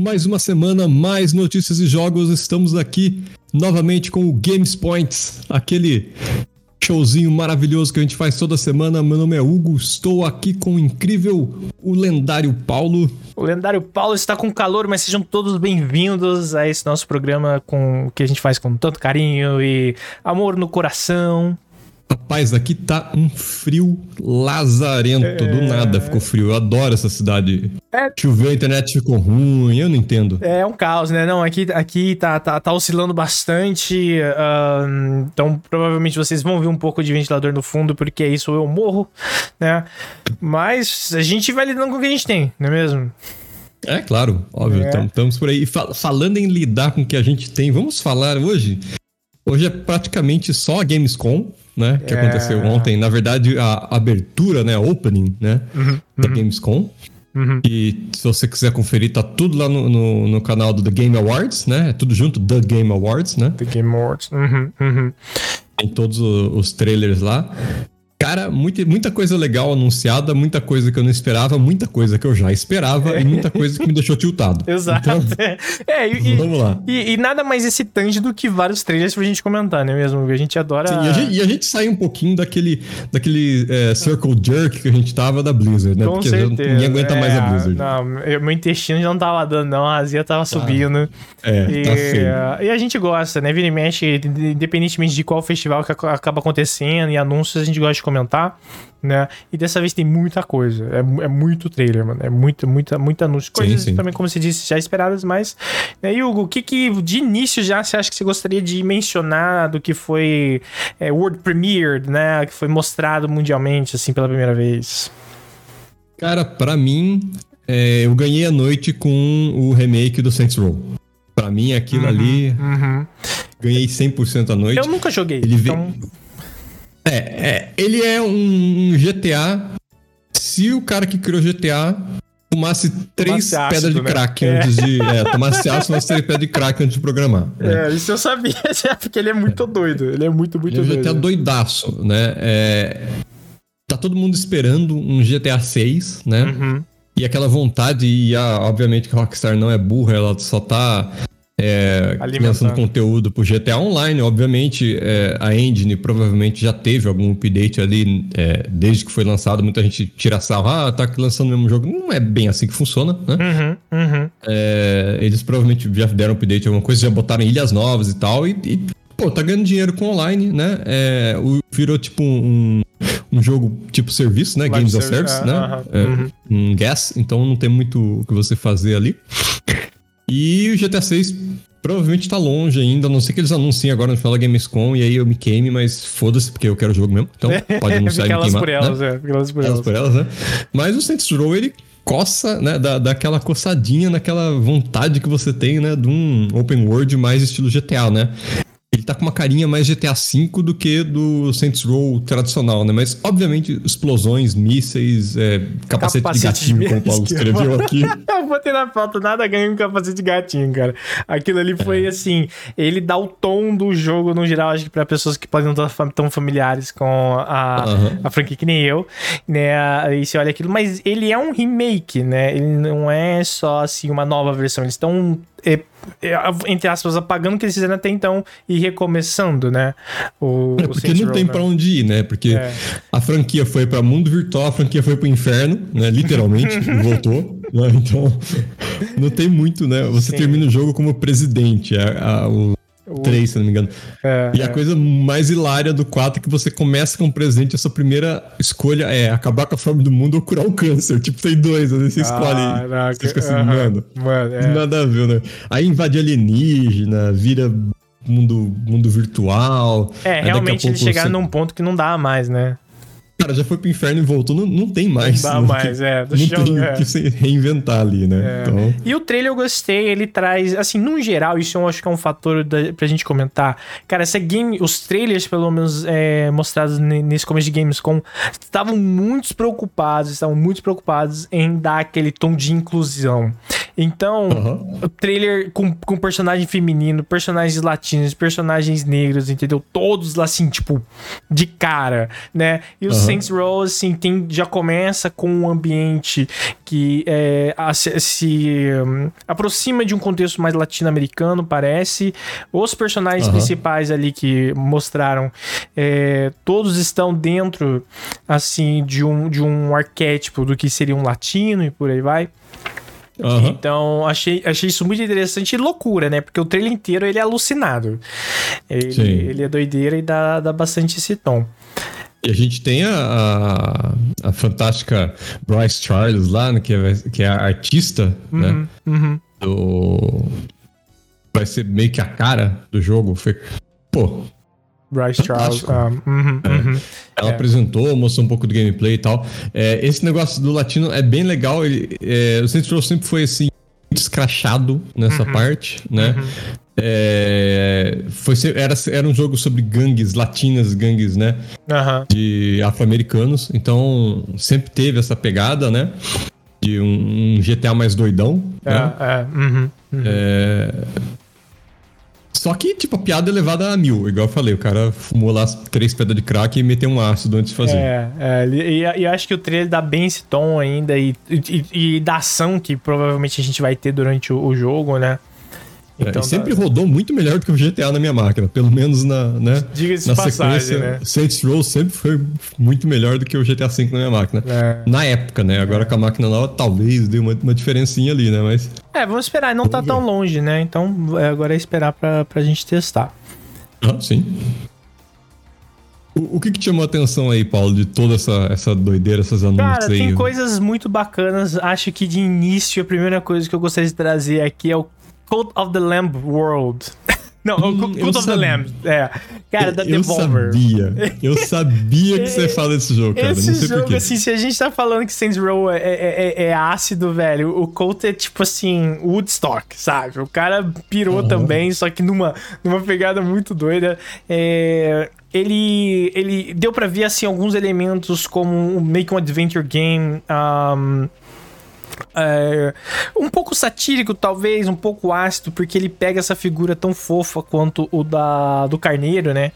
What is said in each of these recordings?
mais uma semana, mais notícias e jogos. Estamos aqui novamente com o Games Points, aquele showzinho maravilhoso que a gente faz toda semana. Meu nome é Hugo, estou aqui com o incrível, o lendário Paulo. O lendário Paulo está com calor, mas sejam todos bem-vindos a esse nosso programa com que a gente faz com tanto carinho e amor no coração. Rapaz, aqui tá um frio lazarento. É... Do nada ficou frio. Eu adoro essa cidade. É... Choveu, a internet ficou ruim, eu não entendo. É um caos, né? Não, aqui, aqui tá, tá, tá oscilando bastante. Uh, então, provavelmente vocês vão ver um pouco de ventilador no fundo, porque isso eu morro, né? Mas a gente vai lidando com o que a gente tem, não é mesmo? É, claro, óbvio. Estamos é. por aí. Fal falando em lidar com o que a gente tem, vamos falar hoje. Hoje é praticamente só a Gamescom né? Que é... aconteceu ontem. Na verdade, a abertura, né? A opening, né? Uhum, da uhum. Gamescom. Uhum. E se você quiser conferir, tá tudo lá no, no, no, canal do The Game Awards, né? É tudo junto, The Game Awards, né? The Game Awards. Uhum, uhum. Tem todos os trailers lá. Cara, muita, muita coisa legal anunciada, muita coisa que eu não esperava, muita coisa que eu já esperava é. e muita coisa que me deixou tiltado. Exato. Então, é, e, vamos lá. E, e, nada mais excitante do que vários trailers pra gente comentar, né mesmo? A gente adora. Sim, e, a gente, e a gente sai um pouquinho daquele, daquele é, circle jerk que a gente tava da Blizzard, né? Com Porque certeza. ninguém aguenta é, mais a é, Blizzard. Não, meu intestino já não tava dando, não. A azia tava subindo. É, e, tá feio. E a gente gosta, né? Vira e mexe, independentemente de qual festival que acaba acontecendo e anúncios, a gente gosta de comentar né? E dessa vez tem muita coisa. É, é muito trailer, mano. É muita, muita, muita anúncio. Coisas sim, sim. também, como você disse, já esperadas, mas. Né, Hugo, o que que de início já você acha que você gostaria de mencionar do que foi é, World Premiere, né? Que foi mostrado mundialmente, assim, pela primeira vez? Cara, para mim, é, eu ganhei a noite com o remake do Saints Row. Pra mim, aquilo uhum, ali. Uhum. Ganhei 100% a noite. Eu nunca joguei. Ele então... veio é, é, ele é um GTA. Se o cara que criou GTA tomasse três tomasse pedras de né? crack é. antes de. É, tomasse ácido, tomasse três pedras de crack antes de programar. Né? É, isso eu sabia, porque ele é muito doido. Ele é muito, muito ele é um GTA doidaço, né? É, tá todo mundo esperando um GTA 6, né? Uhum. E aquela vontade, e a, obviamente que a Rockstar não é burra, ela só tá é, lançando conteúdo pro GTA Online. Obviamente, é, a engine provavelmente já teve algum update ali é, desde que foi lançado. Muita gente tira sarro, ah, tá lançando o mesmo jogo. Não é bem assim que funciona, né? Uhum, uhum. É, eles provavelmente já deram update, alguma coisa, já botaram ilhas novas e tal. E, e pô, tá ganhando dinheiro com online, né? É, virou tipo um, um jogo tipo serviço, né? Live Games of Service, né? É, -huh. uhum. Um gas, então não tem muito o que você fazer ali. E o GTA 6 provavelmente tá longe ainda, a não sei que eles anunciem agora no final da Gamescom e aí eu me queime, mas foda-se, porque eu quero o jogo mesmo. Então, pode anunciar e me queimar. Por elas, né? é, elas por elas. por elas, né? Mas o Saints Row, ele coça, né, dá, dá aquela coçadinha naquela vontade que você tem, né, de um open world mais estilo GTA, né? Ele tá com uma carinha mais GTA V do que do Saints Row tradicional, né? Mas, obviamente, explosões, mísseis, é, capacete, capacete, de gatinho, de como o Paulo escreveu aqui. Botei na falta, nada ganha um capacete de gatinho, cara. Aquilo ali foi, é. assim, ele dá o tom do jogo no geral, acho que pra pessoas que podem não estar tão familiares com a, uhum. a franquia que nem eu, né? E você olha aquilo, mas ele é um remake, né? Ele não é só, assim, uma nova versão. Eles estão é, é, entre aspas, apagando o que eles fizeram até então e recomeçando, né? O, é porque não tem para onde ir, né? Porque é. a franquia foi para mundo virtual, a franquia foi para o inferno, né? Literalmente, e voltou. Né? Então, não tem muito, né? Você Sim. termina o jogo como presidente. A, a, o, 3, se não me engano. É, e a é. coisa mais hilária do 4 é que você começa com o presente, a sua primeira escolha é acabar com a fome do mundo ou curar o câncer. Tipo, tem dois, aí você escolhe. Caraca, você fica assim, uh -huh. mano, mano é. nada a ver, né? Aí invade alienígena, vira mundo, mundo virtual. É, realmente eles chegaram você... num ponto que não dá mais, né? Cara, já foi pro inferno e voltou, não, não tem mais. Não dá mais, que, é. não chão, tem é. que se reinventar ali, né? É. Então... E o trailer eu gostei, ele traz, assim, no geral, isso eu acho que é um fator da, pra gente comentar. Cara, essa game, os trailers, pelo menos, é, mostrados nesse começo de Gamescom, estavam muito preocupados, estavam muito preocupados em dar aquele tom de inclusão. Então, uhum. o trailer com, com personagem feminino, personagens latinos, personagens negros, entendeu? Todos lá, assim, tipo, de cara, né? E o uhum. Saints Row, assim, tem, já começa com um ambiente que é, se, se um, aproxima de um contexto mais latino-americano, parece. Os personagens uhum. principais ali que mostraram, é, todos estão dentro, assim, de um, de um arquétipo do que seria um latino e por aí vai. Uhum. Então, achei, achei isso muito interessante e loucura, né? Porque o trailer inteiro ele é alucinado. Ele, ele é doideira e dá, dá bastante esse tom. E a gente tem a, a, a fantástica Bryce Charles lá, né, que, é, que é a artista, né? uhum, né? Uhum. Do... Vai ser meio que a cara do jogo. Foi... Pô, Bryce Charles. Um, ah, uhum, é. uhum. Ela é. apresentou, mostrou um pouco do gameplay e tal. É, esse negócio do latino é bem legal. Ele, é, o Saints Row sempre foi assim, escrachado nessa uhum. parte, né? É, foi, era, era um jogo sobre gangues latinas, gangues, né? Uhum. De afro-americanos. Então, sempre teve essa pegada, né? De um, um GTA mais doidão. É, né? é. Uhum, uhum. é só que, tipo, a piada é levada a mil. Igual eu falei, o cara fumou lá três pedras de crack e meteu um ácido antes de fazer. É, é e, e eu acho que o trailer dá bem esse tom ainda e, e, e da ação que provavelmente a gente vai ter durante o, o jogo, né? É, então, sempre tá... rodou muito melhor do que o GTA na minha máquina, pelo menos na, né, Diga-se na passagem, sequência. Né? Saints Row sempre foi muito melhor do que o GTA V na minha máquina. É. Na época, né? Agora é. com a máquina nova, talvez dê uma, uma diferencinha ali, né? Mas. É, vamos esperar. Não tá vamos tá ver. tão longe, né? Então é, agora é esperar pra, pra gente testar. Ah, sim. O, o que, que te chamou a atenção aí, Paulo, de toda essa, essa doideira, essas anúncios Cara, aí? tem coisas muito bacanas. Acho que de início, a primeira coisa que eu gostaria de trazer aqui é o Cult of the Lamb World. Não, hum, Cult of the Lamb. É. Cara, da Devolver. Eu sabia. Eu sabia que você ia falar desse jogo, cara. Esse não sei jogo, assim, se a gente tá falando que Saints Row é, é, é, é, ácido, velho, o Cult é tipo assim, Woodstock, sabe? O cara pirou uhum. também, só que numa, numa pegada muito doida. É, ele, ele deu para ver assim alguns elementos como um Make um Adventure Game. Um, é, um pouco satírico, talvez, um pouco ácido, porque ele pega essa figura tão fofa quanto o da do Carneiro, né?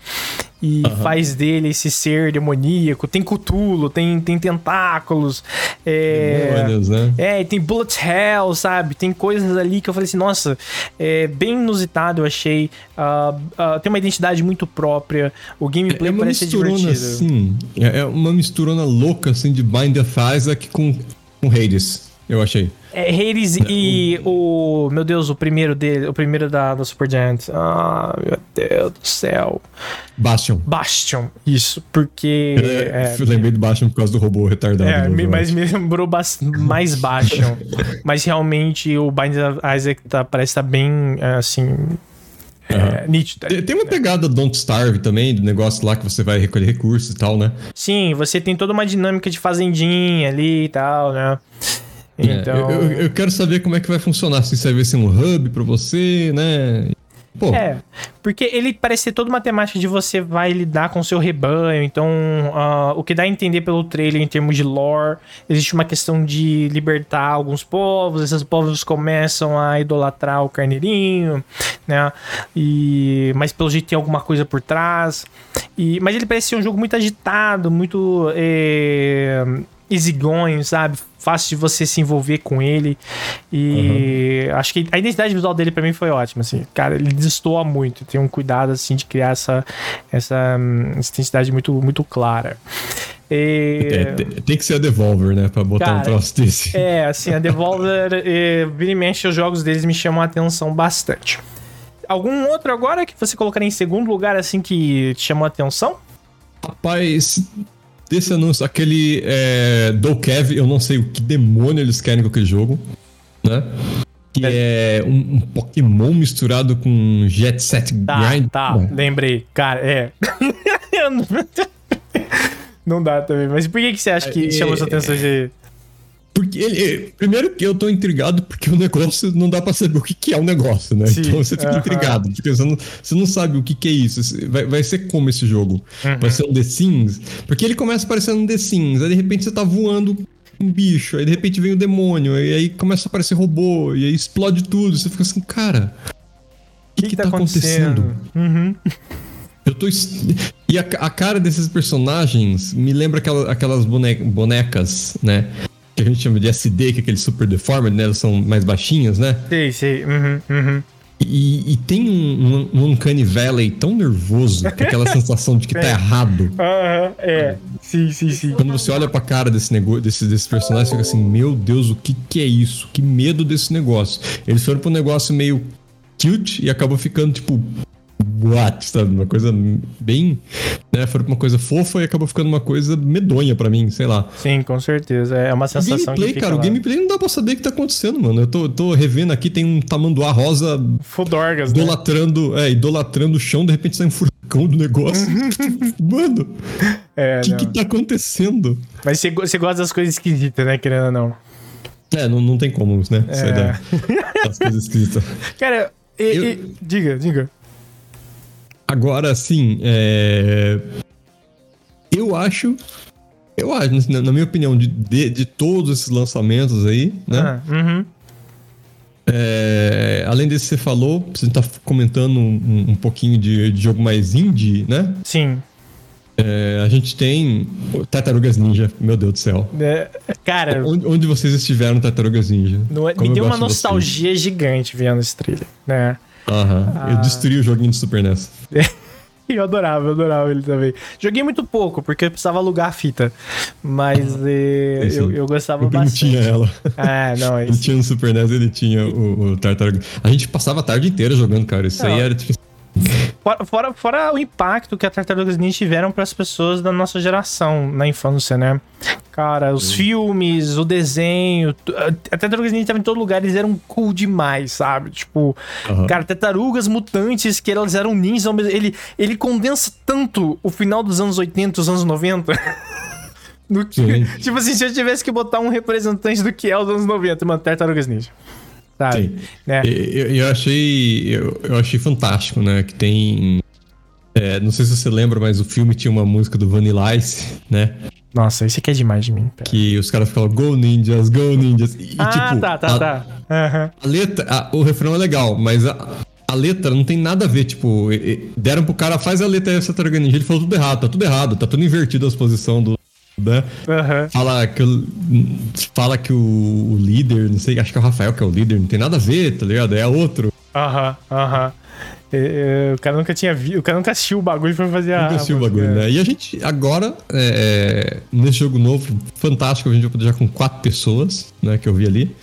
E uhum. faz dele esse ser demoníaco. Tem cutulo, tem, tem tentáculos. É, Demônios, né? É, tem bullet hell, sabe? Tem coisas ali que eu falei assim, nossa, é bem inusitado, eu achei. Uh, uh, tem uma identidade muito própria. O gameplay é, é parece divertido. Assim, é, é uma misturona louca, assim, de Bind of Isaac com, com Hades eu achei. É, Hades e o. Meu Deus, o primeiro dele, o primeiro da, da Super Giant. Ah, meu Deus do céu. Bastion. Bastion, isso, porque. É, eu lembrei do Bastion por causa do robô retardado. É, me, mas me lembrou mais Bastion. mas realmente o Bind of Isaac tá, parece estar tá bem, assim. É, nítido. Tem, tem uma pegada Don't Starve também, do negócio lá que você vai recolher recursos e tal, né? Sim, você tem toda uma dinâmica de fazendinha ali e tal, né? É, então... Eu, eu, quero saber como é que vai funcionar, se isso vai ser um hub para você, né? Pô. É, porque ele parece ser toda uma temática de você vai lidar com o seu rebanho, então uh, o que dá a entender pelo trailer em termos de lore, existe uma questão de libertar alguns povos, esses povos começam a idolatrar o carneirinho, né? E, mas pelo jeito tem alguma coisa por trás. E, mas ele parece ser um jogo muito agitado, muito é, easygoing, sabe? Fácil de você se envolver com ele. E uhum. acho que a identidade visual dele para mim foi ótima, assim. Cara, ele destoa muito. Tem um cuidado, assim, de criar essa, essa, essa identidade muito, muito clara. E... É, tem que ser a Devolver, né? Pra botar Cara, um troço desse. É, assim, a Devolver, e, vira e mexe, os jogos deles me chamam a atenção bastante. Algum outro agora que você colocaria em segundo lugar, assim, que te chamou a atenção? Rapaz, desse anúncio, aquele é, Kev, eu não sei o que demônio eles querem com aquele jogo, né? Que é, é um, um, Pokémon misturado com Jet Set tá, Grind. Tá, lembrei. Cara, é. não dá também. Mas por que, que você acha que é, chamou sua atenção de. Porque ele, primeiro que eu tô intrigado porque o negócio não dá pra saber o que, que é o negócio, né? Sim, então você fica uh -huh. intrigado, porque você não, você não sabe o que, que é isso. Vai, vai ser como esse jogo? Uh -huh. Vai ser um The Sims? Porque ele começa parecendo um The Sims, aí de repente você tá voando um bicho, aí de repente vem o um demônio, e aí começa a aparecer robô, e aí explode tudo. Você fica assim, cara. O que, que, que, tá, tá acontecendo? acontecendo? Uhum. Eu tô. E a, a, cara desses personagens me lembra aquela, aquelas bonecas, né? Que a gente chama de SD, que é aquele super deformed, né? Elas são mais baixinhas, né? Sei, sei. Uhum, uhum. E, e, tem um, um Uncanny Valley tão nervoso, é aquela sensação de que tá errado. Aham, uhum, é. Sim, sim, sim. Quando você olha pra cara desse negócio, desse, desse personagem, você fica assim, meu Deus, o que que é isso? Que medo desse negócio. Eles foram pra um negócio meio cute e acabou ficando, tipo, what, sabe? Uma coisa bem. Né? Foi uma coisa fofa e acabou ficando uma coisa medonha para mim, sei lá. Sim, com certeza. É uma sensação. O gameplay, cara, lá. o gameplay não dá pra saber o que tá acontecendo, mano. Eu tô, tô revendo aqui, tem um tamanduá rosa. Fudorgas, né? idolatrando, né? É, idolatrando o chão, de repente sai um furacão do negócio. mano, é, o que, que tá acontecendo? Mas você, você gosta das coisas esquisitas, né, querendo ou não? É, não, não tem como, né? É. Sair das coisas esquisitas. Cara, e, eu... e, diga, diga. Agora, assim, é... eu acho. Eu acho, na minha opinião, de, de, de todos esses lançamentos aí, né? Ah, uhum. é, além desse que você falou, você tá comentando um, um pouquinho de, de, jogo mais indie, né? Sim. É, a gente tem Tartarugas Ninja, meu Deus do céu. É, cara. Onde, onde, vocês estiveram Tartarugas Ninja? No, me deu uma nostalgia gigante vendo esse trailer, né? Aham. Ah. Eu destruí o joguinho do Super NES. eu adorava, eu adorava ele também. Joguei muito pouco, porque eu precisava alugar a fita. Mas eh, eu, eu gostava bastante. tinha ela. Ah, não, Ele tinha no Super NES, ele tinha o, o Tartaruga. A gente passava a tarde inteira jogando, cara. Isso não. aí era tipo Fora, fora, fora, o impacto que a Tartarugas Ninja tiveram para as pessoas da nossa geração na infância, né? Cara, os filmes, o desenho. A Tartarugas Ninja estava em todo lugar, eles eram cool demais, sabe? Tipo, uhum. cara, tartarugas mutantes que elas eram ninjas. Ele, ele condensa tanto o final dos anos 80 os anos 90. no que, tipo assim, se eu tivesse que botar um representante do que é os anos 90, mano, Tartarugas Ninja sabe? Né? Eu, eu, achei, eu, eu, achei fantástico, né? Que tem. É, não sei se você lembra, mas o filme tinha uma música do Vanilla Ice, né? Nossa, esse aqui é demais de mim. Pera. Que os caras ficavam Go Ninjas, Go Ninjas. E, ah, tipo, tá, tá, a, tá. Uhum. A letra, a, o refrão é legal, mas a, a letra não tem nada a ver. Tipo, deram pro cara, faz a letra essa Tartaruga Ninja. Ele falou tudo errado, tá tudo errado, tá tudo invertido as posições do, né? Uhum. Fala que, o, fala que o, o, líder, não sei, acho que é o Rafael que é o líder, não tem nada a ver, tá ligado? É outro. Aham, uhum, aham. Uhum. O cara nunca tinha visto, o cara nunca assistiu o bagulho pra fazer a. Nunca assistiu o bagulho, é. né? E a gente, agora, é, nesse jogo novo, fantástico, a gente vai poder jogar com quatro pessoas, né? Que eu vi ali.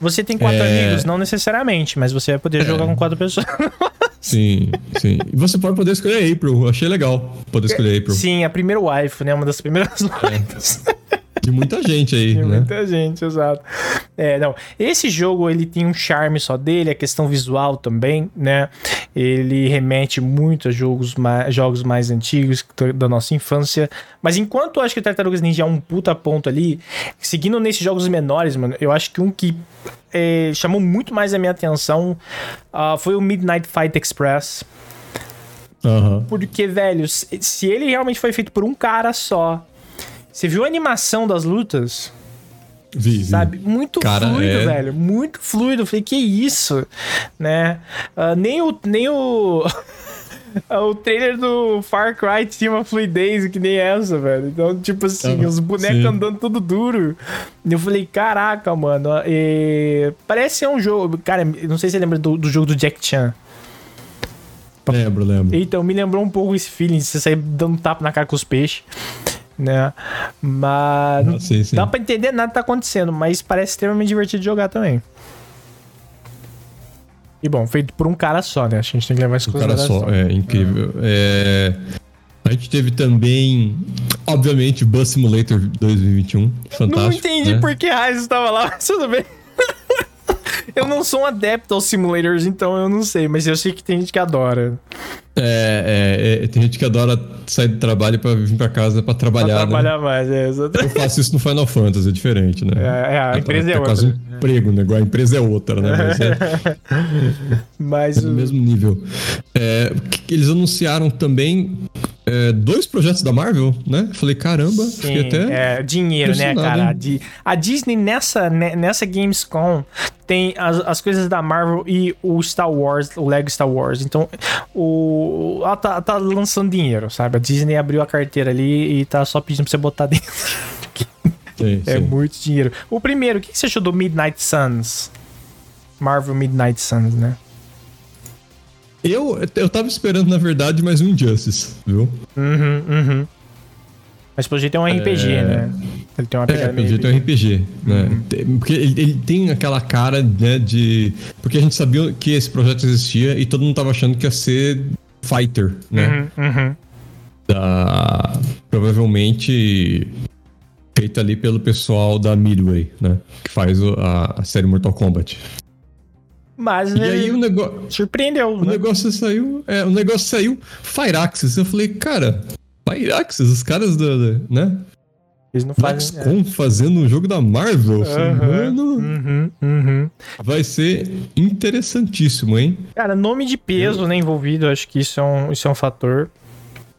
Você tem quatro é... amigos, não necessariamente, mas você vai poder é... jogar com quatro pessoas. sim, sim. E você pode poder escolher April. Achei legal poder escolher April. Sim, a primeira wife, né? Uma das primeiras. É. De muita gente aí, De né? muita gente, exato. É, não. Esse jogo, ele tem um charme só dele, a questão visual também, né? Ele remete muito a jogos mais, jogos mais antigos da nossa infância. Mas enquanto eu acho que Tartarugas Ninja é um puta ponto ali, seguindo nesses jogos menores, mano, eu acho que um que é, chamou muito mais a minha atenção uh, foi o Midnight Fight Express. Uhum. Porque, velho, se ele realmente foi feito por um cara só, você viu a animação das lutas? Vi, vi. Sabe? Muito Cara, fluido, é... velho. Muito fluido. Eu falei, que isso? Né? Uh, nem o. Nem o... o trailer do Far Cry tinha uma fluidez que nem essa, velho. Então, tipo assim, os bonecos sim. andando tudo duro. E eu falei, caraca, mano. E... Parece ser um jogo. Cara, não sei se você lembra do, do jogo do Jack Chan. Lembro, lembro. Então, me lembrou um pouco esse feeling de você sair dando tapa na cara com os peixes né? Mas não sim, sim. dá pra entender nada que tá acontecendo, mas parece extremamente divertido de jogar também. E bom, feito por um cara só, né? A gente tem que levar isso em Um cara só, é incrível. É. A gente teve também, obviamente, Bus Simulator 2021. Fantástico. Não entendi né? por que Raiz estava lá, mas tudo bem. eu não sou um adepto aos simulators, então eu não sei, mas eu sei que tem gente que adora. É, é, é tem gente que adora sair do trabalho para vir para casa para trabalhar. Pra né? trabalhar né? mais, é, exatamente. Eu faço isso no Final Fantasy, é diferente, né? É, é a empresa é, é, é outra. um emprego, né? A empresa é outra, né? Mas é, Mas é o... mesmo nível. É, eles anunciaram também é, dois projetos da Marvel, né? Falei, caramba, Sim, fiquei até. É, dinheiro, né, cara? A Disney nessa, né, nessa Gamescom tem as, as coisas da Marvel e o Star Wars, o Lego Star Wars. Então, o, ela tá, tá lançando dinheiro, sabe? A Disney abriu a carteira ali e tá só pedindo pra você botar dentro. Sim, é sim. muito dinheiro. O primeiro, o que você achou do Midnight Suns? Marvel Midnight Suns, né? Eu, eu tava esperando, na verdade, mais um Injustice, viu? Uhum, uhum. Mas pelo jeito é um RPG, é... né? Ele tem uma pegada é, pelo jeito é um RPG, né? Uhum. Porque ele, ele, tem aquela cara, né, de... Porque a gente sabia que esse projeto existia e todo mundo tava achando que ia ser Fighter, né? Uhum, uhum. Da... Provavelmente feito ali pelo pessoal da Midway, né? Que faz a, a série Mortal Kombat. Mas e aí o negócio surpreendeu. O né? negócio saiu, é, o negócio saiu Fireaxis. Eu falei, cara, Fireaxis, os caras da, da né? Eles não fazem. XCOM é. fazendo um jogo da Marvel. Uhum, mano. Uhum, uhum. Vai ser interessantíssimo, hein? Cara, nome de peso, eu... né, envolvido, acho que isso é um, isso é um fator.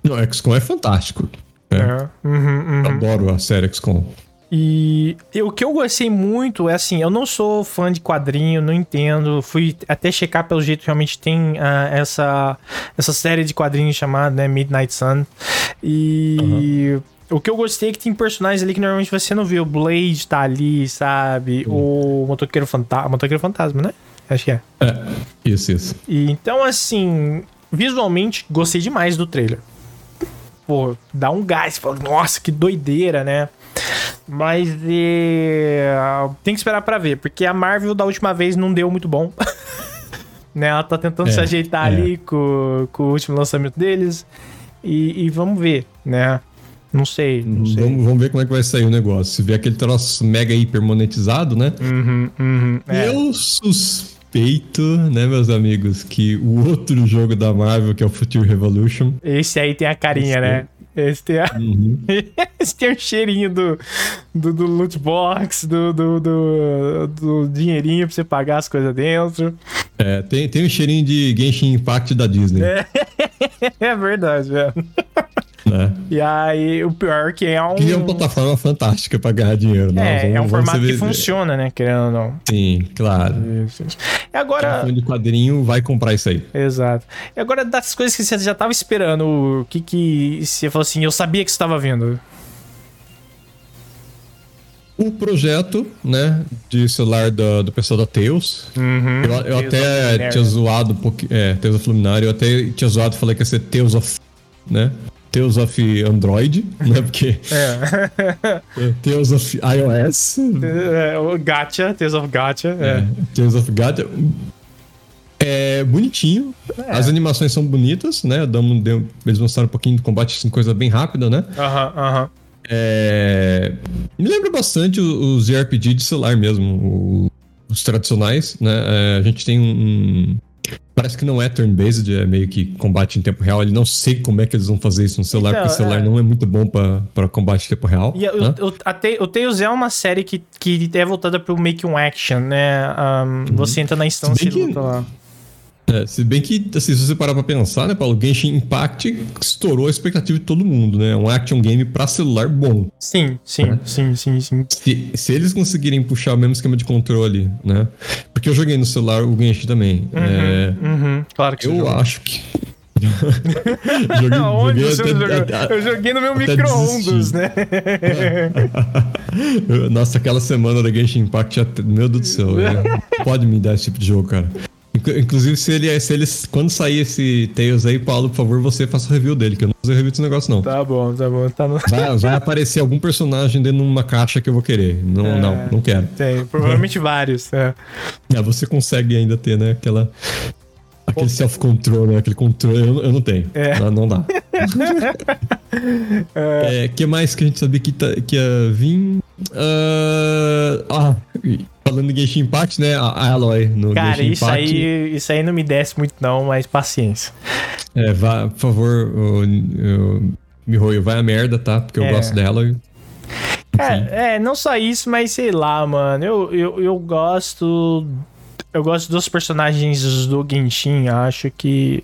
Não, XCOM é fantástico. É. É. Uhum, uhum. Adoro a série XCOM. E o que eu gostei muito é assim, eu não sou fã de quadrinho, não entendo. Fui até checar pelo jeito realmente tem uh, essa essa série de quadrinhos chamada né, Midnight Sun. E uhum. O que eu gostei é que tem personagens ali que normalmente você não vê. O Blade tá ali, sabe? Uhum. O Motoqueiro Fantasma. Motoqueiro Fantasma, né? Acho que é. É, isso, isso. E, então, assim, visualmente, gostei demais do trailer. Pô, dá um gás. Fala, Nossa, que doideira, né? Mas é, tem que esperar para ver, porque a Marvel da última vez não deu muito bom. né? Ela tá tentando é, se ajeitar é. ali com, com o último lançamento deles. E, e vamos ver, né? Não sei, não sei. Vamos, vamos, ver como é que vai sair o negócio. Se vier aquele troço mega hiper monetizado, né? Uhum, uhum, é. Eu suspeito, né, meus amigos, que o outro jogo da Marvel, que é o Future Revolution. Esse aí tem a carinha, né? Esse tem, a... uhum. Esse tem o cheirinho do, do, do loot box, do, do, do, do, dinheirinho pra você pagar as coisas dentro. É, tem, tem o cheirinho de Genshin Impact da Disney. É, é verdade, velho. Né? E aí, o pior é que é um. Que é uma plataforma fantástica pra ganhar dinheiro, né? É, vamos, é um formato que funciona, né? Querendo ou não. Sim, claro. Isso. E agora. Quem é de quadrinho vai comprar isso aí. Exato. E agora, das coisas que você já tava esperando, o que que. Você falou assim, eu sabia que você tava vendo. o projeto, né, de celular do, do pessoal da Tails. Uhum, eu, eu até tinha zoado um pouquinho. É, Tails of Luminário, eu até tinha zoado, falei que ia ser Tails of. né? Tales of Android, né? Porque. É. é. Tales of iOS. É, o Gacha, Tales of Gacha. É. é. Tales of Gacha. É bonitinho. É. As animações são bonitas, né? Eles mostraram um pouquinho do combate, assim, coisa bem rápida, né? Aham, uh aham. -huh, uh -huh. É... Me lembra bastante os JRPG de celular mesmo, os tradicionais, né? É, a gente tem um, Parece que não é turn-based, é meio que combate em tempo real. Ele não sei como é que eles vão fazer isso no celular, então, porque o celular é... não é muito bom para combate em tempo real. E né? o, o, até, o Tales é uma série que, que é voltada pro make um action, né? Um, uhum. Você entra na instância e luta lá. É, se bem que, assim, se você parar pra pensar, né, Paulo? Genshin Impact estourou a expectativa de todo mundo, né? Um action game pra celular bom. Sim, sim, né? sim, sim, sim. Se, se, eles conseguirem puxar o mesmo esquema de controle, né? Porque eu joguei no celular o Genshin também. Uhum, é, uhum, claro que Eu acho que. joguei, Onde joguei você até, jogou? Até, eu joguei no meu micro-ondas, né? Nossa, aquela semana da Genshin Impact, meu Deus do céu. Pode me dar esse tipo de jogo, cara. Inclusive, se ele, se ele, quando sair esse Tails aí, Paulo, por favor, você faça o review dele, que eu não vou fazer review desse negócio, não. Tá bom, tá bom. Tá no... vai, vai, aparecer algum personagem dentro de uma caixa que eu vou querer. Não, é, não, não quero. Tem, provavelmente vários. É. é. você consegue ainda ter, né? Aquela. Aquele self-control, né? Aquele controle. Eu, eu não tenho. É. Não, não dá. é. é, que mais que a gente sabia que, tá, que ia vir? Uh, ah, falando de Genshin Impact, né? A Aloy no Cara, Genshin isso Impact. aí, isso aí não me desce muito não, mas paciência. É, vá, por favor, Mihoyo, vai a merda, tá? Porque eu é. gosto dela. É, é, não só isso, mas sei lá, mano. Eu, eu, eu gosto. Eu gosto dos personagens do Genshin. Acho que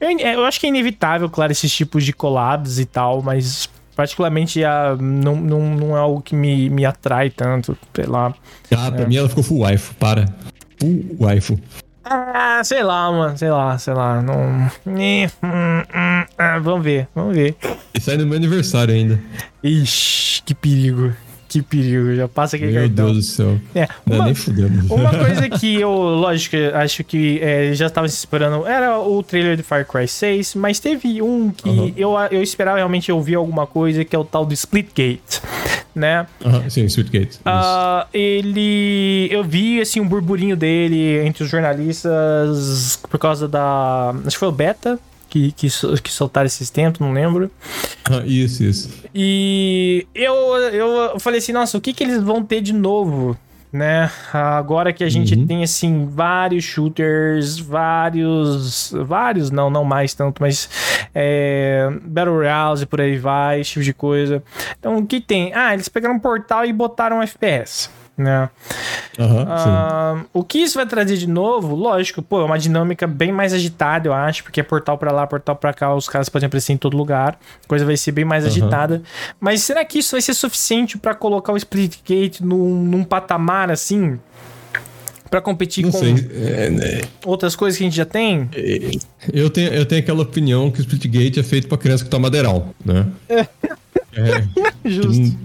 Eu, eu acho que é inevitável, claro, esses tipos de collabs e tal, mas particularmente a, não, não, não é algo que me, me atrai tanto, sei lá. Ah, pra é. mim ela ficou full waifu, para. Full waifu. Ah, sei lá, mano, sei lá, sei lá, não... Hum, hum, ah, vamos ver, vamos ver. E sai no meu aniversário ainda. Ixi, que perigo. Que perigo, já passa aquele Meu cartão. Deus do céu. É, uma, Não nem fudendo. Uma coisa que eu, lógico, acho que é, já estava esperando era o trailer de Far Cry 6, mas teve um que uhum. eu, eu esperava realmente ouvir alguma coisa, que é o tal do Splitgate, né? Uhum, sim, Splitgate. Uh, ele... Eu vi, assim, um burburinho dele entre os jornalistas por causa da... Acho que foi o Beta, que, que, que soltaram esses tempos, não lembro. Ah, isso, isso. E eu, eu falei assim, nossa, o que, que eles vão ter de novo? Né? Agora que a gente uhum. tem assim vários shooters, vários, vários não, não mais tanto, mas é, Battle Royale e por aí vai, esse tipo de coisa. Então o que tem? Ah, eles pegaram um portal e botaram um FPS né? Uhum, uh, o que isso vai trazer de novo? Lógico, pô, é uma dinâmica bem mais agitada, eu acho, porque é portal para lá, portal para cá, os caras podem aparecer em todo lugar, a coisa vai ser bem mais uhum. agitada. Mas será que isso vai ser suficiente para colocar o Splitgate num, num patamar assim? para competir não com é, né? outras coisas que a gente já tem? Eu tenho, eu tenho aquela opinião que o Splitgate é feito para criança que toma Madeirão, né? É. É, Justo.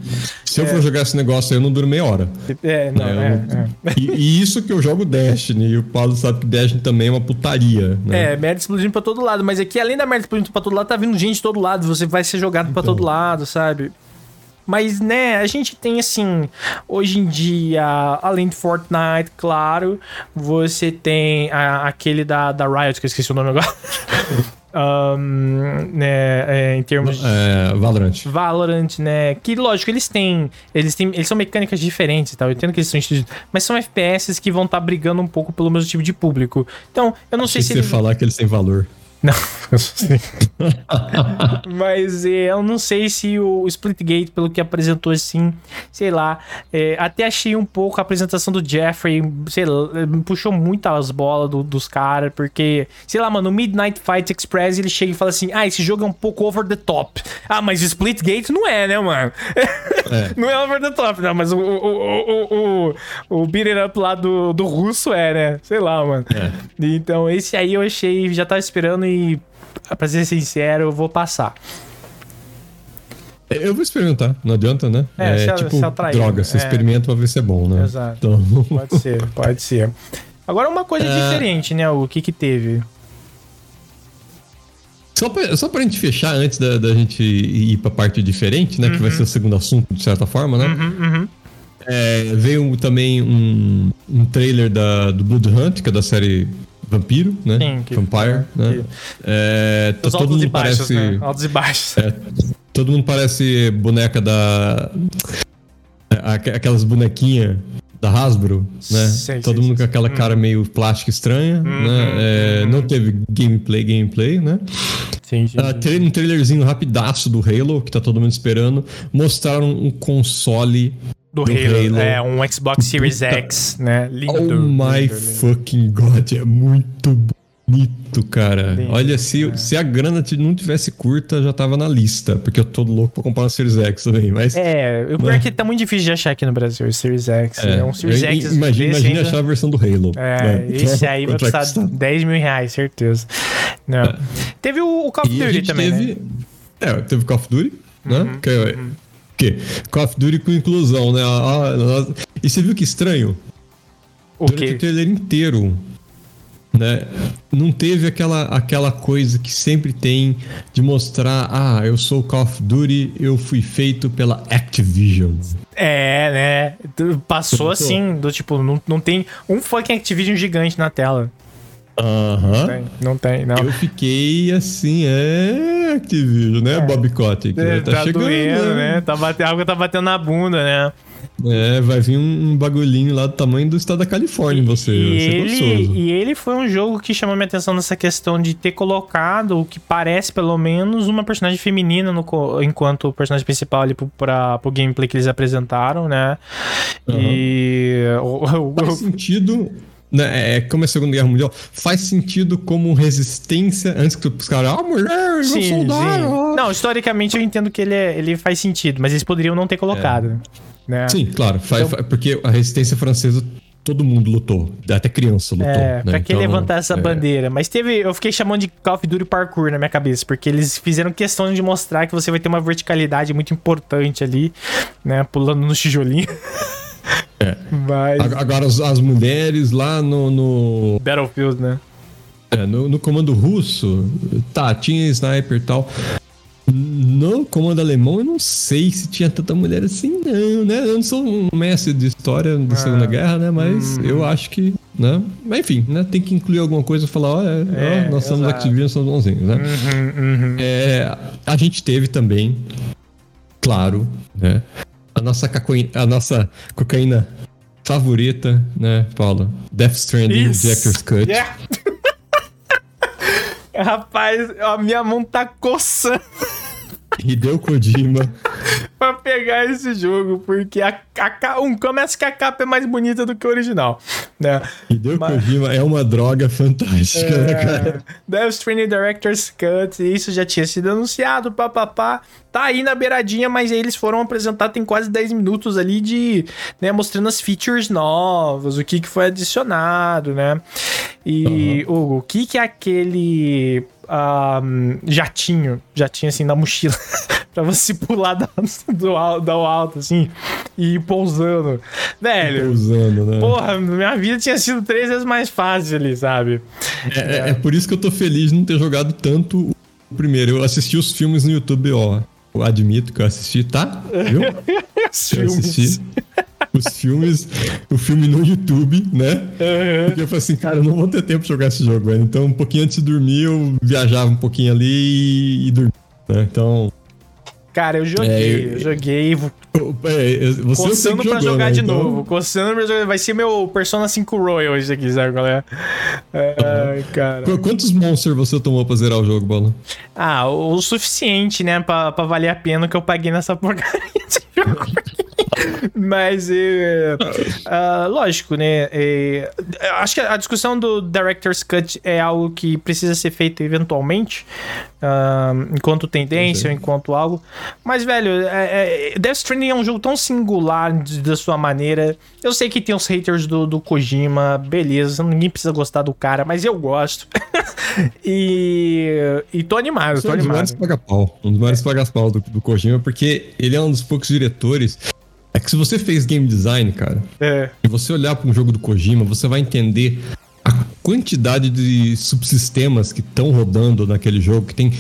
Se eu for é. jogar esse negócio aí, eu não duro meia hora. É, não, é, é. E, e, isso que eu jogo Destiny, e o Paulo sabe que Destiny também é uma putaria. Né? É, merda explodindo pra todo lado. Mas aqui, além da merda explodindo pra todo lado, tá vindo gente de todo lado. Você vai ser jogado então. pra todo lado, sabe? Mas, né, a gente tem assim, hoje em dia, além de Fortnite, claro, você tem a, aquele da, da Riot, que eu esqueci o nome agora. um, né, é, em termos de... É, Valorant. Valorant, né? Que lógico, eles têm. Eles têm. Eles são mecânicas diferentes e tal. Eu entendo que eles são Mas são FPS que vão estar tá brigando um pouco pelo mesmo tipo de público. Então, eu não sei se. Se você eles... falar que eles têm valor. Não, Mas é, eu não sei se o Splitgate, pelo que apresentou assim, sei lá. É, até achei um pouco a apresentação do Jeffrey, sei lá, puxou muito as bolas do, dos caras, porque, sei lá, mano, no Midnight Fight Express ele chega e fala assim: ah, esse jogo é um pouco over the top. Ah, mas Splitgate não é, né, mano? É. não é over the top, não, mas o, o, o, o, o beat it up lá do, do russo é, né? Sei lá, mano. É. Então, esse aí eu achei, já tava esperando e pra ser sincero, eu vou passar. Eu vou experimentar, não adianta, né? É, é se, tipo se atrair, droga, você é... experimenta pra ver se é bom, né? Exato. Então... Pode ser, pode ser. Agora uma coisa é... diferente, né? O que que teve? Só pra, só pra gente fechar, antes da, da gente ir pra parte diferente, né? Uhum. Que vai uhum. ser o segundo assunto, de certa forma, né? Uhum, uhum. É, veio também um, um trailer da, do Blood Hunt, que é da série Vampiro, né? Sim, que, Vampire, é, né? Que... É, todo mundo baixos, parece. Né? Altos e baixos. É, todo mundo parece boneca da. Aquelas bonequinhas da Hasbro, né? Sim, todo sim, mundo com aquela cara hum. meio plástica estranha, né? Hum, é, não teve gameplay, gameplay, né? Sim, sim, uh, um trailerzinho rapidaço do Halo, que tá todo mundo esperando. Mostraram um console do, do Halo, Halo, É, um Xbox Series Puta. X, né? Lindo. Oh my lindo, fucking god, é muito bonito, cara. Lindo, Olha, se, é. se a grana não tivesse curta, já tava na lista, porque eu tô louco pra comprar um Series X também, mas... É, o pior é que tá muito difícil de achar aqui no Brasil, o Series X. É, é um Series eu, X... Imagina, imagina ainda... achar a versão do Halo. É, né? esse aí vai custar 10 mil reais, certeza. Não. É. Teve o, Call of Duty também, teve... né? É, teve o Call of Duty, né? Uhum, que é, uhum quê? Call of Duty com inclusão, né? Ah, e você viu que estranho? O Durante o trailer inteiro, né? Não teve aquela, aquela coisa que sempre tem de mostrar, ah, eu sou Call of Duty, eu fui feito pela Activision. É, né? Passou assim, do tipo, não, não tem um fucking Activision gigante na tela. Aham. Não tem, não tem, não. Eu fiquei assim, é Activision, né, é. Bob Kotick? É, tá, tá chegando, doendo, né? Tá batendo, a água tá batendo na bunda, né? É, vai vir um, bagulhinho lá do tamanho do estado da Califórnia em você. E, ele, e ele foi um jogo que chamou minha atenção nessa questão de ter colocado o que parece, pelo menos, uma personagem feminina no, enquanto personagem principal ali pro, pra, pro gameplay que eles apresentaram, né? Uhum. E. Faz sentido né, é, como é a Segunda Guerra Mundial, faz sentido como resistência antes que os caras, ah, mulher, sim, soldado. Sim. Não, historicamente eu entendo que ele, é, ele faz sentido, mas eles poderiam não ter colocado. É. Né? Sim, claro, então, porque a resistência francesa todo mundo lutou. Até criança lutou. É, né? pra que então, levantar essa é... bandeira? Mas teve. Eu fiquei chamando de Call of Duty Parkour na minha cabeça, porque eles fizeram questão de mostrar que você vai ter uma verticalidade muito importante ali, né? Pulando no tijolinho. É. Mas... Agora as, as, mulheres lá no, no. Battlefield, né? É, no, no comando russo, tá, tinha sniper e tal. No comando alemão, eu não sei se tinha tanta mulher assim, não, né? Eu não sou um mestre de história da ah, Segunda Guerra, né? Mas hum. eu acho que, né? Mas enfim, né? Tem que incluir alguma coisa e falar, ó, é, ó nós somos Activision, somos bonzinhos, né? Uhum, uhum. É, a gente teve também, claro, né? A nossa, cacoína, a nossa cocaína favorita, né, Paulo? Death Stranding Director's Cut. Yeah. Rapaz, a minha mão tá coçando. Hideo Kojima. pra pegar esse jogo, porque a, a, um, começa que a capa é mais bonita do que o original, né? Hideo Mas, Kojima é uma droga fantástica, né, é, né, cara? Death Stranding Director's Cut, isso já tinha sido anunciado, papapá. Tá aí na beiradinha, mas eles foram apresentar tem quase 10 minutos ali de, né, mostrando as features novas, o que que foi adicionado, né? E, uhum. Hugo, o que que é aquele um, jatinho, jatinho assim na mochila, pra você pular da, do, alto, alto, assim, e ir pousando. Velho. Pousando, né? Porra, minha vida tinha sido três vezes mais fácil ali, sabe? É, é. é por isso que eu tô feliz de não ter jogado tanto o primeiro. Eu assisti os filmes no YouTube, ó. Eu admito que eu assisti, tá? Viu? Os eu assisti os filmes, o filme no YouTube, né? Uhum. Porque eu falei assim, cara, eu não vou ter tempo de jogar esse jogo, velho. Então, um pouquinho antes de dormir, eu viajava um pouquinho ali e, e dormia. Né? Então, Cara, eu joguei, é, eu joguei. É, você coçando pra jogou, jogar né? de então... novo. Coçando pra jogar. Vai ser meu Persona 5 Royal esse aqui, sabe qual é? Ai, cara. Quantos monsters você tomou pra zerar o jogo, Bola? Ah, o, suficiente, né? Pra, pra valer a pena que eu paguei nessa porcaria de jogo. Mas, é, uh, lógico, né? É, acho que a discussão do Director's Cut é algo que precisa ser feito eventualmente, uh, enquanto tendência, ou enquanto algo. Mas, velho, é, é, Death Stranding é um jogo tão singular de, da sua maneira. Eu sei que tem os haters do, do Kojima, beleza, ninguém precisa gostar do cara, mas eu gosto. e, e tô animado, tô um animado. Dos paga um dos maiores paga-pau do, do Kojima, porque ele é um dos poucos diretores é que se você fez game design, cara, é. e você olhar para um jogo do Kojima, você vai entender a quantidade de subsistemas que estão rodando naquele jogo, que tem,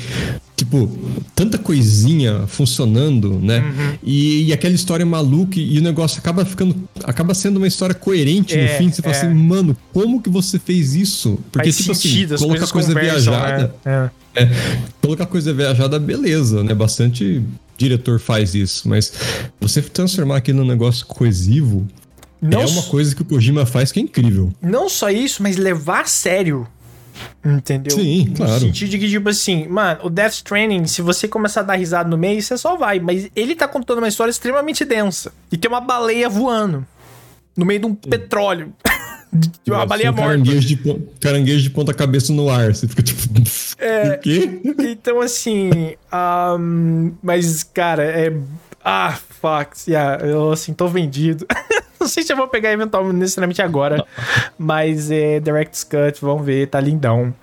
tipo, tanta coisinha funcionando, né? Uhum. E, e, aquela história maluca e o negócio acaba ficando. acaba sendo uma história coerente é, no fim. Você é. fala assim, mano, como que você fez isso? Porque, Faz tipo assim, sentido, assim, colocar coisa viajada. Né? É. é. colocar coisa viajada, beleza, né? Bastante diretor faz isso, mas você transformar aquilo num negócio coesivo não é uma coisa que o Kojima faz que é incrível. Não só isso, mas levar a sério. Entendeu? Sim, claro. No sentido de que, tipo assim, mano, o Death Stranding, se você começar a dar risada no meio, você só vai. Mas ele tá contando uma história extremamente densa. E tem uma baleia voando no meio de um Sim. petróleo. de uma baleia morta. Caranguejo de, caranguejo de ponta cabeça no ar. Você fica tipo. É, o quê? Então, assim. um, mas, cara, é. Ah, fuck. Yeah, eu, assim, tô vendido. Não sei se eu vou pegar eventualmente necessariamente agora. mas é Direct's Cut, vamos ver, tá lindão.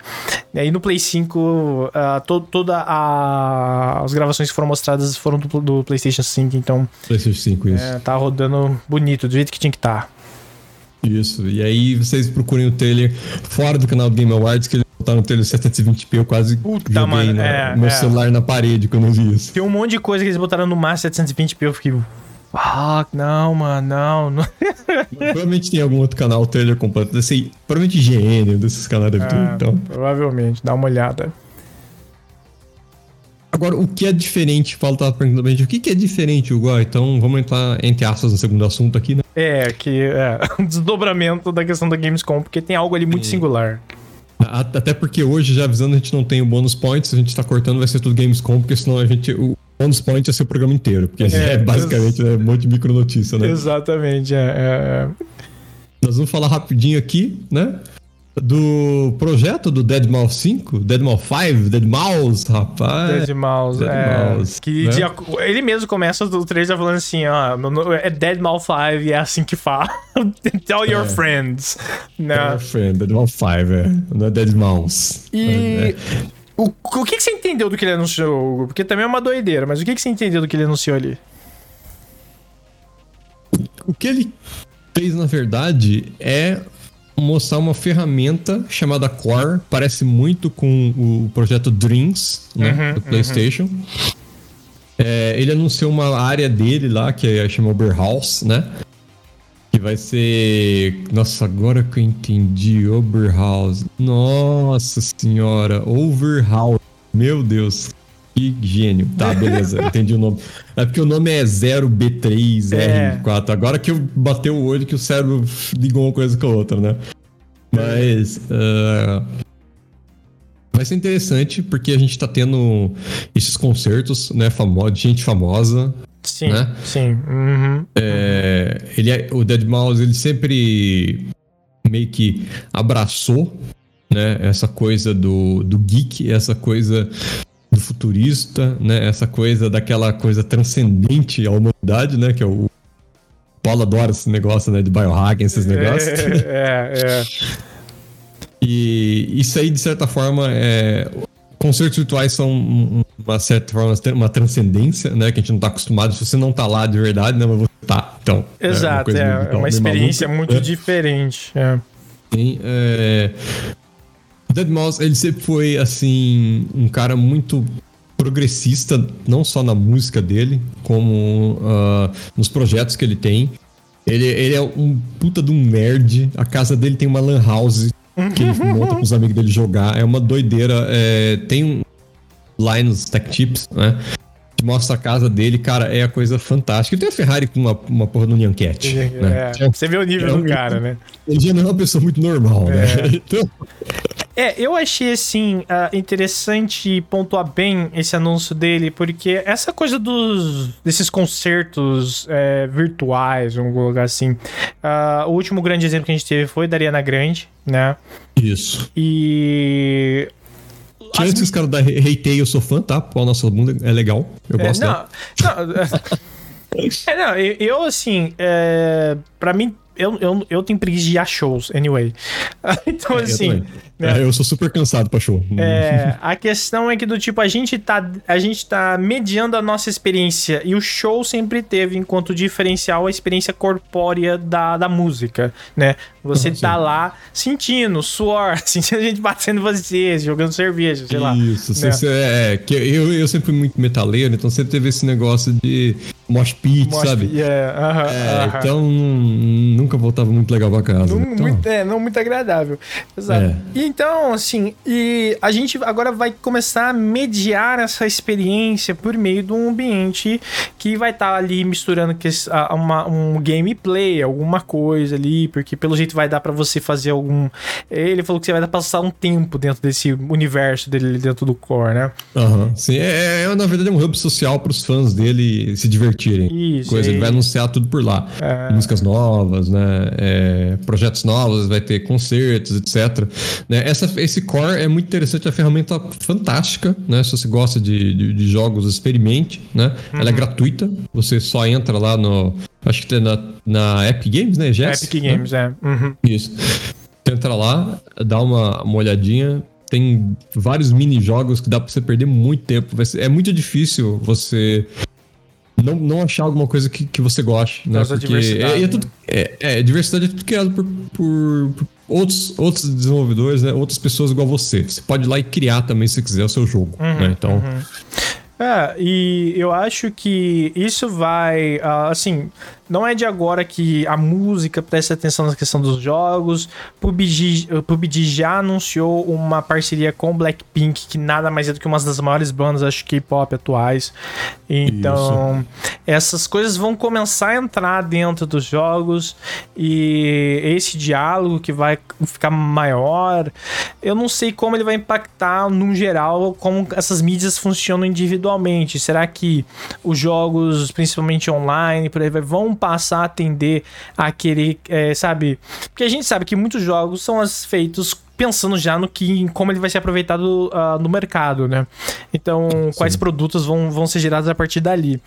E aí no Play 5, uh, to, toda a, as gravações que foram mostradas foram do, do PlayStation 5, então. PlayStation 5, isso. É, tá rodando bonito, do jeito que tinha que estar. Tá. Isso. E aí vocês procurem o trailer fora do canal Game Awards, que ele botaram no trailer 720p, eu quase Puta, joguei mano, na, é, meu é. celular na parede quando eu vi isso. Tem um monte de coisa que eles botaram no máximo 720p, eu fiquei... Ah, não, mano, não. não. provavelmente tem algum outro canal trailer completo. Desse, provavelmente gênio desses canais deve ter, é, então. Provavelmente, dá uma olhada. Agora, o que é diferente? Paulo tava perguntando pra gente, o que, que é diferente, Hugo? Então, vamos entrar entre aspas no segundo assunto aqui, né? É, que é um desdobramento da questão da Gamescom, porque tem algo ali muito Sim. singular. Até porque hoje, já avisando, a gente não tem o bônus points, a gente tá cortando, vai ser tudo Gamescom, porque senão a gente. O bônus point ia ser o programa inteiro, porque é, é basicamente é um monte de micro notícia, né? Exatamente, é, é, é. nós vamos falar rapidinho aqui, né? do projeto do Dead Mouse 5, Dead Mouse 5, Dead Mouse, rapaz. Dead Mouse, Dead é. Mouse, que né? ele mesmo começa o trailer falando assim, ó, é Dead Mouse 5 e é assim que fala. Tell your é. friends. Né? Tell your friend, Dead Mouse 5, é. Não é Dead Mouse. E... É. O, o que, que você entendeu do que ele anunciou? Porque também é uma doideira, mas o que, que você entendeu do que ele anunciou ali? O que ele fez, na verdade, é mostrar uma ferramenta chamada Core. Parece muito com o projeto Dreams, né? Uhum, do PlayStation. Uhum. É, ele anunciou uma área dele lá, que é, chama Oberhaus, né? Que vai ser. Nossa, agora que eu entendi. Oberhaus. Nossa senhora. Overhaus. Meu Deus. Que gênio. Tá, beleza. entendi o nome. É porque o nome é 0B3, é. R4. Agora que eu bateu o olho que o cérebro ligou uma coisa com a outra, né? Mas. Uh, vai ser interessante porque a gente tá tendo esses concertos, né? Famo de gente famosa. Sim, né? sim. Uhum. É, ele é, o Dead Mouse, ele sempre meio que abraçou né, essa coisa do, do geek, essa coisa do futurista, né? Essa coisa daquela coisa transcendente à humanidade, né? Que é o Paulo adora esse negócio, né? De biohacking, esses negócios. É, é, é. E isso aí, de certa forma, é... Concertos virtuais são, uma certa forma, uma transcendência, né? Que a gente não está acostumado. Se você não está lá de verdade, né? Mas você tá. Então, Exato, é uma, é, é uma experiência muito é. diferente. É. Sim, é... Dead Mouse, ele sempre foi, assim, um cara muito progressista, não só na música dele, como uh, nos projetos que ele tem. Ele, ele é um puta de um nerd. A casa dele tem uma lan house que ele monta com os amigos dele jogar. É uma doideira. É, tem um Linus Tech Tips, né? Que mostra a casa dele, cara, é a coisa fantástica. Ele tem a Ferrari com uma, uma porra do Nyan Cat. É, né? é, você vê o nível é do cara, né? Ele já não é uma pessoa muito normal, né? É. Então, é, eu achei assim uh, interessante pontuar bem esse anúncio dele, porque essa coisa dos desses concertos é, virtuais, vamos colocar assim. Uh, o último grande exemplo que a gente teve foi da Ariana Grande, né? Isso. E que antes que os caras da Reitei, eu sou fã, tá? O nosso mundo é legal. Eu é, gosto. Não, não, é, não, eu, assim, é, pra mim, eu, eu, eu tenho preguiça de ir a shows, anyway. então, é, assim. Eu, né? é, eu sou super cansado pra show. É, a questão é que, do tipo, a gente, tá, a gente tá mediando a nossa experiência. E o show sempre teve, enquanto diferencial, a experiência corpórea da, da música, né? Você uhum, tá sim. lá sentindo suor, sentindo a gente batendo você, jogando cerveja, sei lá. Isso, né? é, que eu, eu sempre fui muito metaleiro, então sempre teve esse negócio de mosh pit, mosh sabe? Yeah, uh -huh, é, uh -huh. Então nunca voltava muito legal pra casa. Não, então... muito, é, não muito agradável. Exato. É. E então, assim, e a gente agora vai começar a mediar essa experiência por meio de um ambiente que vai estar tá ali misturando que, uma, um gameplay, alguma coisa ali, porque pelo jeito vai dar para você fazer algum. Ele falou que você vai dar pra passar um tempo dentro desse universo dele dentro do core, né? Aham. Uhum. Sim, é, é, na verdade é um hub social pros fãs dele se divertirem. Isso. Coisa, ele vai anunciar tudo por lá. É... Músicas novas, né? É, projetos novos, vai ter concertos, etc. Né? Essa, esse core é muito interessante, é uma ferramenta fantástica, né? Se você gosta de, de, de jogos, experimente, né? Uhum. Ela é uhum. gratuita, você só entra lá no. Acho que tem na, na Epic Games, né? Jess, Epic Games, né? é. Uhum. Isso. Você entra lá, dá uma, uma olhadinha, tem vários mini jogos que dá pra você perder muito tempo. Ser, é muito difícil você não, não achar alguma coisa que, que você goste, né? Porque diversidade, é, é, tudo, é, é, diversidade é tudo criado por, por, por, outros, outros desenvolvedores, né? Outras pessoas igual você. Você pode ir lá e criar também se quiser o seu jogo, uhum, né? Então... Uhum. É, e eu acho que isso vai, uh, assim, não é de agora que a música presta atenção na questão dos jogos. PUBG, PUBG já anunciou uma parceria com Blackpink, que nada mais é do que uma das maiores bandas, acho K-pop atuais. Então, Isso. essas coisas vão começar a entrar dentro dos jogos e esse diálogo que vai ficar maior, eu não sei como ele vai impactar no geral como essas mídias funcionam individualmente. Será que os jogos, principalmente online, por aí vão passar a atender aquele, é, sabe? Porque a gente sabe que muitos jogos são feitos pensando já no que em como ele vai ser aproveitado uh, no mercado, né? Então, Sim. quais produtos vão, vão ser gerados a partir dali.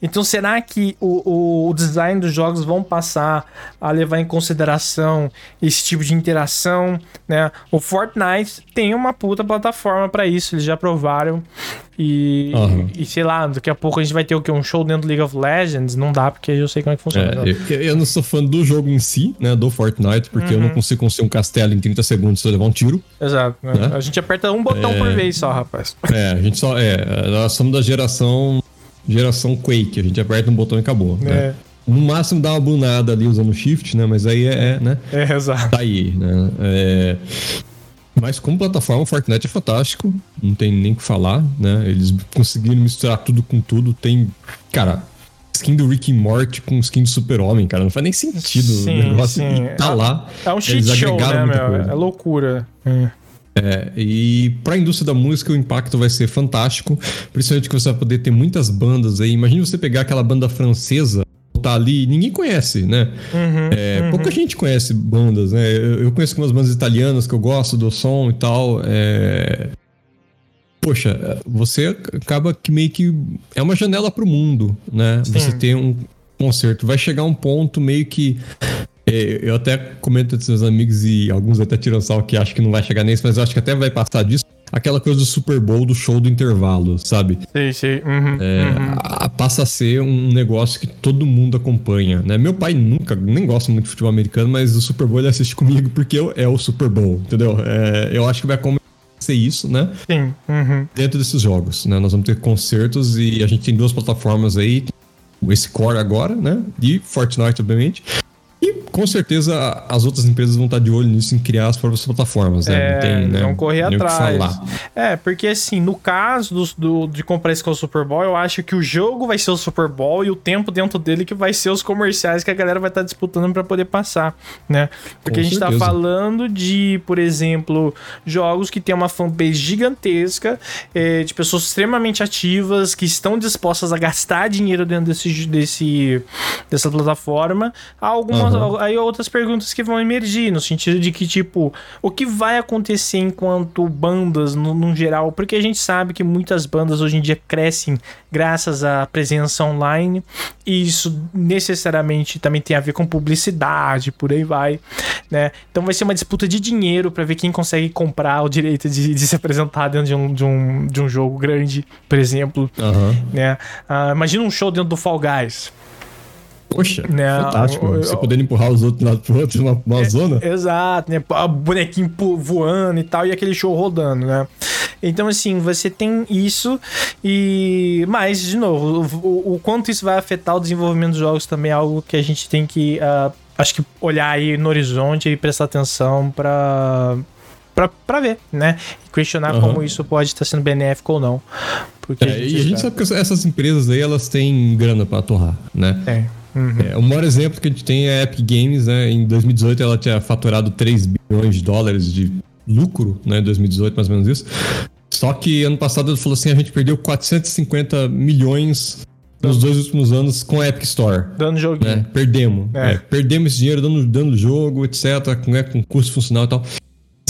Então, será que o, o, design dos jogos vão passar a levar em consideração esse tipo de interação, né? O Fortnite tem uma puta plataforma para isso, eles já provaram. E, uhum. e sei lá, daqui a pouco a gente vai ter o que? Um show dentro do League of Legends? Não dá, porque eu sei como é que funciona. É, eu, eu, não sou fã do jogo em si, né? Do Fortnite, porque uhum. eu não consigo construir um castelo em 30 segundos se eu levar um tiro. Exato. Né? né? A gente aperta um botão é... por vez só, rapaz. É, a gente só. É, nós somos da geração. Geração Quake. A gente aperta um botão e acabou. Né? É. Né? No máximo dá uma bunada ali usando o shift, né? Mas aí é, é né? É, exato. Tá aí, né? É... Mas como plataforma, o Fortnite é fantástico, não tem nem o que falar, né? Eles conseguiram misturar tudo com tudo. Tem, cara, skin do Rick Morty com skin do Super-Homem, cara. Não faz nem sentido sim, o negócio sim. tá lá. É um shit show, né, meu? É loucura. É. É, e para a indústria da música o impacto vai ser fantástico, principalmente que você vai poder ter muitas bandas aí. Imagina você pegar aquela banda francesa tá ali, ninguém conhece, né? Uhum, é, uhum. Pouca gente conhece bandas, né? Eu, eu conheço algumas bandas italianas que eu gosto do som e tal. É... Poxa, você acaba que meio que é uma janela para o mundo, né? Sim. Você tem um concerto, vai chegar um ponto meio que é, eu até comento com seus amigos e alguns até tiram sal que acho que não vai chegar nisso, mas eu acho que até vai passar disso aquela coisa do Super Bowl, do show do intervalo, sabe? Sim, sim. Uhum, é, uhum. A, passa a ser um negócio que todo mundo acompanha, né? Meu pai nunca, nem gosta muito de futebol americano, mas o Super Bowl ele assiste comigo porque eu, é o Super Bowl, entendeu? É, eu acho que vai acontecer isso, né? Sim. Uhum. Dentro desses jogos, né? Nós vamos ter concertos e a gente tem duas plataformas aí, esse Core agora, né? E Fortnite, obviamente. Com certeza as outras empresas vão estar de olho nisso em criar as próprias plataformas, né? É, não tem, né? Vão correr atrás. É, porque assim, no caso do, do, de comprar esse com o Super Bowl, eu acho que o jogo vai ser o Super Bowl e o tempo dentro dele que vai ser os comerciais que a galera vai estar disputando para poder passar, né? Porque com a gente tá certeza. tá falando de, por exemplo, jogos que tem uma fanbase gigantesca, é, de pessoas extremamente ativas que estão dispostas a gastar dinheiro dentro desse, desse dessa plataforma. Algumas uhum. Aí outras perguntas que vão emergir, no sentido de que, tipo, o que vai acontecer enquanto bandas, no, no geral? Porque a gente sabe que muitas bandas hoje em dia crescem graças à presença online, e isso necessariamente também tem a ver com publicidade, por aí vai, né? Então vai ser uma disputa de dinheiro para ver quem consegue comprar o direito de, de, se apresentar dentro de um, de um, de um jogo grande, por exemplo, uhum. né? Uh, imagina um show dentro do Fall Guys. Poxa, né? fantástico. O, você podendo empurrar os outros lado pro outro numa, numa é, zona. Exato, né? O bonequinho voando e tal, e aquele show rodando, né? Então, assim, você tem isso e... Mas, de novo, o, o quanto isso vai afetar o desenvolvimento dos jogos também é algo que a gente tem que, uh, acho que, olhar aí no horizonte e prestar atenção para para ver, né? E questionar uhum. como isso pode estar sendo benéfico ou não. Porque é, a e a gente sabe que essas empresas aí, elas têm grana para torrar, né? É. Uhum. É, o maior exemplo que a gente tem é a Epic Games, né? Em 2018 ela tinha faturado 3 bilhões de dólares de lucro, né? Em 2018, mais ou menos isso. Só que ano passado ele falou assim: a gente perdeu 450 milhões nos dois últimos anos com a Epic Store. Dando joguinho. Né? Perdemos. É. É, perdemos esse dinheiro dando, dando jogo, etc., com, né, com custo funcional e tal.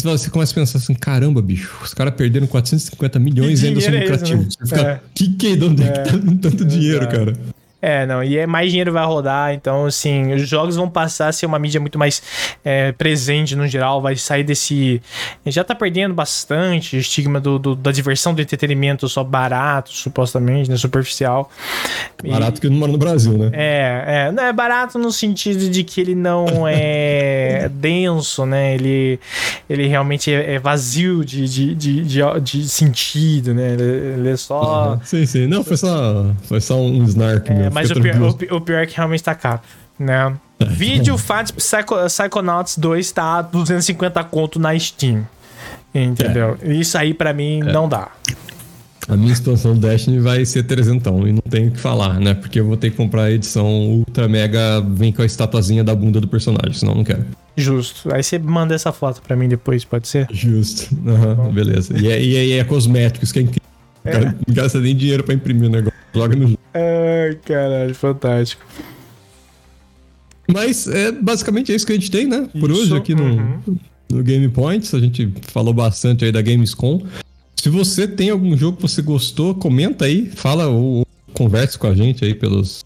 Você começa a pensar assim, caramba, bicho, os caras perderam 450 milhões e ainda são lucrativos. É Você fica, é. que que, é? de onde é que tá tanto dinheiro, cara? É, não, e é mais dinheiro vai rodar, então, assim, os jogos vão passar a ser uma mídia muito mais é, presente no geral, vai sair desse. Já tá perdendo bastante o estigma do, do, da diversão do entretenimento só barato, supostamente, né? Superficial. Barato e, que não mora no Brasil, né? É, é. Não, é barato no sentido de que ele não é denso, né? Ele, ele realmente é, é vazio de, de, de, de, de sentido, né? Ele, ele é só. Uhum. Sim, sim. Não, foi só, foi só um snark, é, mas o pior, o, o pior, é que realmente tá caro, né? É. Vídeo Fat Psycho, Psychonauts 2 tá 250 conto na Steam. Entendeu? É. Isso aí para mim é. não dá. A minha situação do Destiny vai ser trezentão e não tenho o que falar, né? Porque eu vou ter que comprar a edição Ultra Mega, vem com a estatuazinha da bunda do personagem, senão não quero. Justo. Aí você manda essa foto pra mim depois, pode ser? Justo. Uhum, beleza. E é, e, é, e é cosméticos, que é incrível. É. Não gasta nem dinheiro pra imprimir o negócio. Joga no jogo. Ai, caralho, fantástico. Mas é basicamente isso que a gente tem, né? Por isso, hoje aqui uhum. no, no Game Points. A gente falou bastante aí da Gamescom. Se você tem algum jogo que você gostou, comenta aí, fala ou, ou converse com a gente aí pelos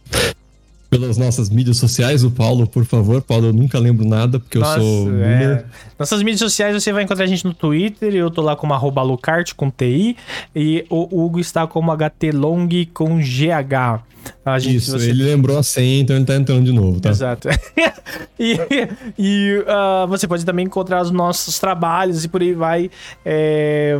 pelas nossas mídias sociais. O Paulo, por favor. Paulo, eu nunca lembro nada, porque Nossa, eu sou é. Nossas mídias sociais você vai encontrar a gente no Twitter. Eu tô lá como arroba Lucart com TI. E o Hugo está como HTLong com GH. A gente, Isso, você... ele lembrou a senha, então ele tá entrando de novo, tá? Exato. e, e uh, você pode também encontrar os nossos trabalhos e por aí vai. É,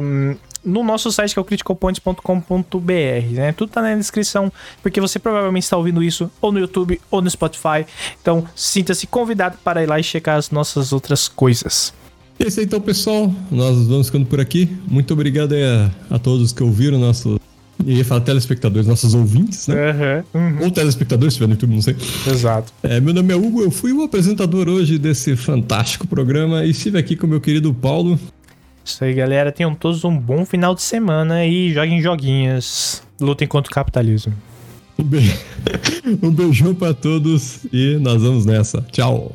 no nosso site que é o criticalpoints.com.br, né? Tudo tá na descrição, porque você provavelmente está ouvindo isso ou no YouTube ou no Spotify. Então, sinta-se convidado para ir lá e checar as nossas outras coisas. E é isso aí, então, pessoal. Nós vamos ficando por aqui. Muito obrigado a, a todos que ouviram nosso. Eu ia falar telespectadores, nossos ouvintes, né? Uhum, uhum. Ou telespectadores, se tiver no YouTube, não sei. Exato. É, meu nome é Hugo, eu fui o apresentador hoje desse fantástico programa e estive aqui com meu querido Paulo. Isso aí, galera. Tenham todos um bom final de semana e joguem joguinhas. Lutem contra o capitalismo. Um, be... um beijão para todos e nós vamos nessa. Tchau.